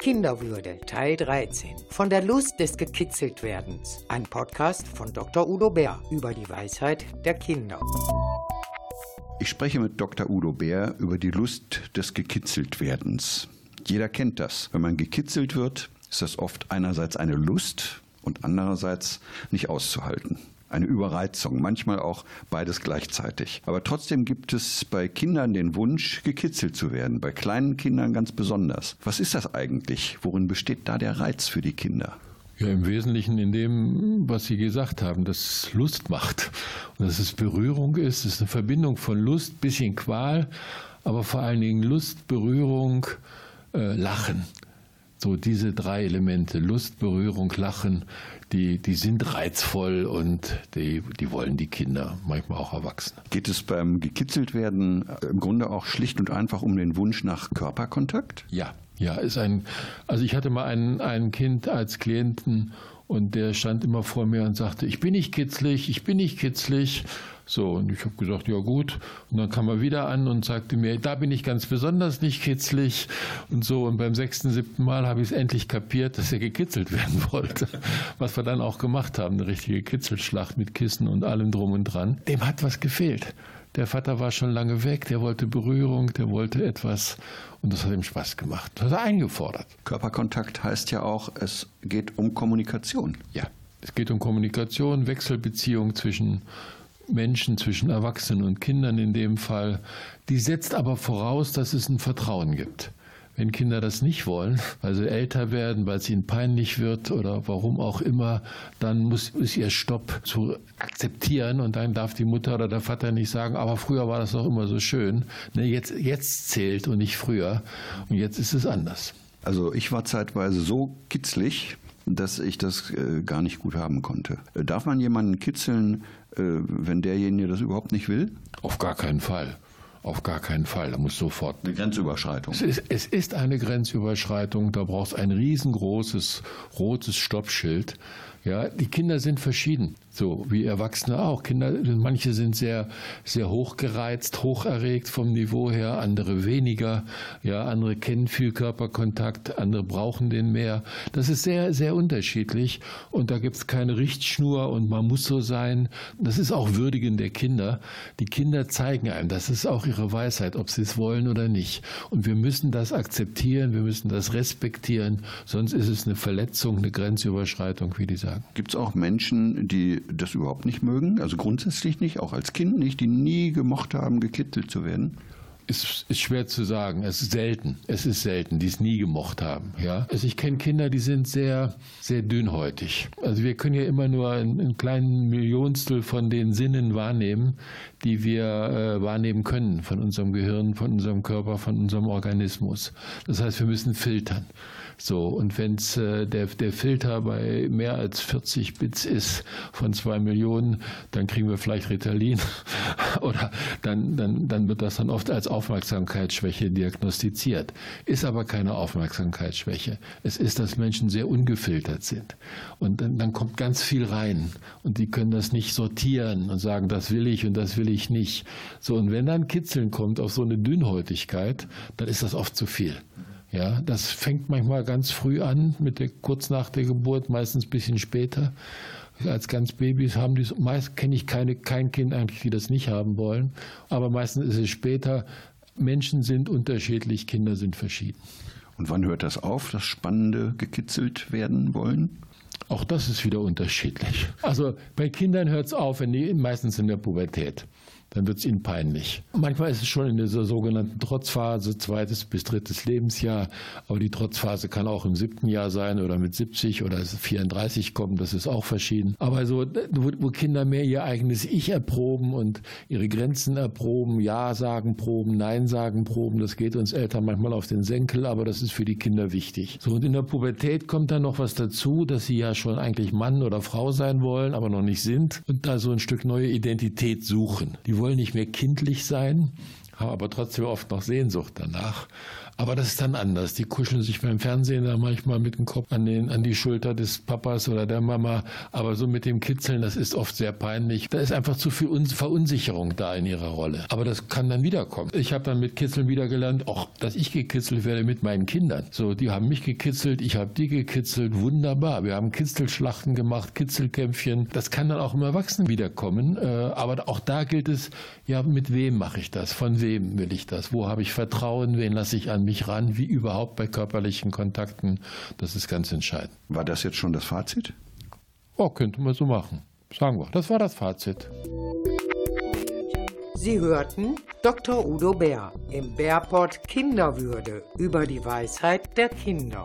Kinderwürde Teil 13 von der Lust des Gekitzeltwerdens. Ein Podcast von Dr. Udo Bär über die Weisheit der Kinder. Ich spreche mit Dr. Udo Bär über die Lust des Gekitzeltwerdens. Jeder kennt das. Wenn man gekitzelt wird, ist das oft einerseits eine Lust und andererseits nicht auszuhalten eine Überreizung, manchmal auch beides gleichzeitig. Aber trotzdem gibt es bei Kindern den Wunsch, gekitzelt zu werden, bei kleinen Kindern ganz besonders. Was ist das eigentlich? Worin besteht da der Reiz für die Kinder? Ja, im Wesentlichen in dem, was Sie gesagt haben, dass Lust macht. Und dass es Berührung ist, es ist eine Verbindung von Lust, bisschen Qual, aber vor allen Dingen Lust, Berührung, äh, Lachen. So diese drei Elemente, Lust, Berührung, Lachen, die, die sind reizvoll und die, die wollen die Kinder, manchmal auch Erwachsene. Geht es beim gekitzelt werden im Grunde auch schlicht und einfach um den Wunsch nach Körperkontakt? Ja, ja, ist ein, also ich hatte mal ein, ein Kind als Klienten und der stand immer vor mir und sagte, ich bin nicht kitzlig, ich bin nicht kitzlig. So, und ich habe gesagt, ja gut. Und dann kam er wieder an und sagte mir, da bin ich ganz besonders nicht kitzlig und so. Und beim sechsten, siebten Mal habe ich es endlich kapiert, dass er gekitzelt werden wollte. Was wir dann auch gemacht haben, eine richtige Kitzelschlacht mit Kissen und allem drum und dran. Dem hat was gefehlt. Der Vater war schon lange weg, der wollte Berührung, der wollte etwas und das hat ihm Spaß gemacht. Das hat er eingefordert. Körperkontakt heißt ja auch, es geht um Kommunikation. Ja, es geht um Kommunikation, Wechselbeziehung zwischen Menschen, zwischen Erwachsenen und Kindern in dem Fall, die setzt aber voraus, dass es ein Vertrauen gibt. Wenn Kinder das nicht wollen, weil sie älter werden, weil es ihnen peinlich wird oder warum auch immer, dann muss, ist ihr Stopp zu akzeptieren und dann darf die Mutter oder der Vater nicht sagen, aber früher war das doch immer so schön. Ne, jetzt, jetzt zählt und nicht früher und jetzt ist es anders. Also ich war zeitweise so kitzlig, dass ich das äh, gar nicht gut haben konnte. Äh, darf man jemanden kitzeln, äh, wenn derjenige das überhaupt nicht will? Auf gar keinen Fall. Auf gar keinen Fall. Da muss sofort. Eine Grenzüberschreitung. Es ist, es ist eine Grenzüberschreitung. Da braucht es ein riesengroßes rotes Stoppschild. Ja, die Kinder sind verschieden, so wie Erwachsene auch. Kinder, manche sind sehr, sehr hochgereizt, hocherregt vom Niveau her, andere weniger. Ja, andere kennen viel Körperkontakt, andere brauchen den mehr. Das ist sehr, sehr unterschiedlich und da gibt es keine Richtschnur und man muss so sein. Das ist auch Würdigen der Kinder. Die Kinder zeigen einem, das ist auch ihre Weisheit, ob sie es wollen oder nicht. Und wir müssen das akzeptieren, wir müssen das respektieren, sonst ist es eine Verletzung, eine Grenzüberschreitung, wie die sagen. Gibt es auch Menschen, die das überhaupt nicht mögen? Also grundsätzlich nicht, auch als Kind nicht, die nie gemocht haben, gekittelt zu werden? Ist, ist schwer zu sagen. Es ist selten. Es ist selten, die es nie gemocht haben. Ja? Also ich kenne Kinder, die sind sehr, sehr dünnhäutig. Also wir können ja immer nur einen, einen kleinen Millionstel von den Sinnen wahrnehmen, die wir äh, wahrnehmen können von unserem Gehirn, von unserem Körper, von unserem Organismus. Das heißt, wir müssen filtern. So, und wenn äh, der, der Filter bei mehr als 40 Bits ist von zwei Millionen, dann kriegen wir vielleicht Ritalin oder dann, dann, dann wird das dann oft als Aufmerksamkeitsschwäche diagnostiziert. Ist aber keine Aufmerksamkeitsschwäche. Es ist, dass Menschen sehr ungefiltert sind. Und dann, dann kommt ganz viel rein und die können das nicht sortieren und sagen, das will ich und das will ich nicht. So, und wenn dann Kitzeln kommt auf so eine Dünnhäutigkeit, dann ist das oft zu viel. Ja, das fängt manchmal ganz früh an, mit der, kurz nach der Geburt, meistens ein bisschen später. Als ganz Babys haben die, meist kenne ich keine, kein Kind eigentlich, die das nicht haben wollen. Aber meistens ist es später. Menschen sind unterschiedlich, Kinder sind verschieden. Und wann hört das auf, das Spannende gekitzelt werden wollen? Auch das ist wieder unterschiedlich. Also bei Kindern hört es auf, wenn die, meistens in der Pubertät dann wird es ihnen peinlich. Manchmal ist es schon in dieser sogenannten Trotzphase, zweites bis drittes Lebensjahr, aber die Trotzphase kann auch im siebten Jahr sein oder mit 70 oder 34 kommen, das ist auch verschieden. Aber so, wo, wo Kinder mehr ihr eigenes Ich erproben und ihre Grenzen erproben, Ja sagen proben, Nein sagen proben, das geht uns Eltern manchmal auf den Senkel, aber das ist für die Kinder wichtig. So, und in der Pubertät kommt dann noch was dazu, dass sie ja schon eigentlich Mann oder Frau sein wollen, aber noch nicht sind und da so ein Stück neue Identität suchen. Die wollen nicht mehr kindlich sein, haben aber trotzdem oft noch Sehnsucht danach. Aber das ist dann anders. Die kuscheln sich beim Fernsehen da manchmal mit dem Kopf an, den, an die Schulter des Papas oder der Mama. Aber so mit dem Kitzeln, das ist oft sehr peinlich. Da ist einfach zu viel Verunsicherung da in ihrer Rolle. Aber das kann dann wiederkommen. Ich habe dann mit Kitzeln wieder gelernt, auch, dass ich gekitzelt werde mit meinen Kindern. So, die haben mich gekitzelt, ich habe die gekitzelt. Wunderbar. Wir haben Kitzelschlachten gemacht, Kitzelkämpfchen. Das kann dann auch im Erwachsenen wiederkommen. Äh, aber auch da gilt es, ja, mit wem mache ich das? Von wem will ich das? Wo habe ich Vertrauen? Wen lasse ich an mich ran? Wie überhaupt bei körperlichen Kontakten? Das ist ganz entscheidend. War das jetzt schon das Fazit? Oh, könnte man so machen. Sagen wir. Das war das Fazit. Sie hörten Dr. Udo Bär im Bärport Kinderwürde über die Weisheit der Kinder.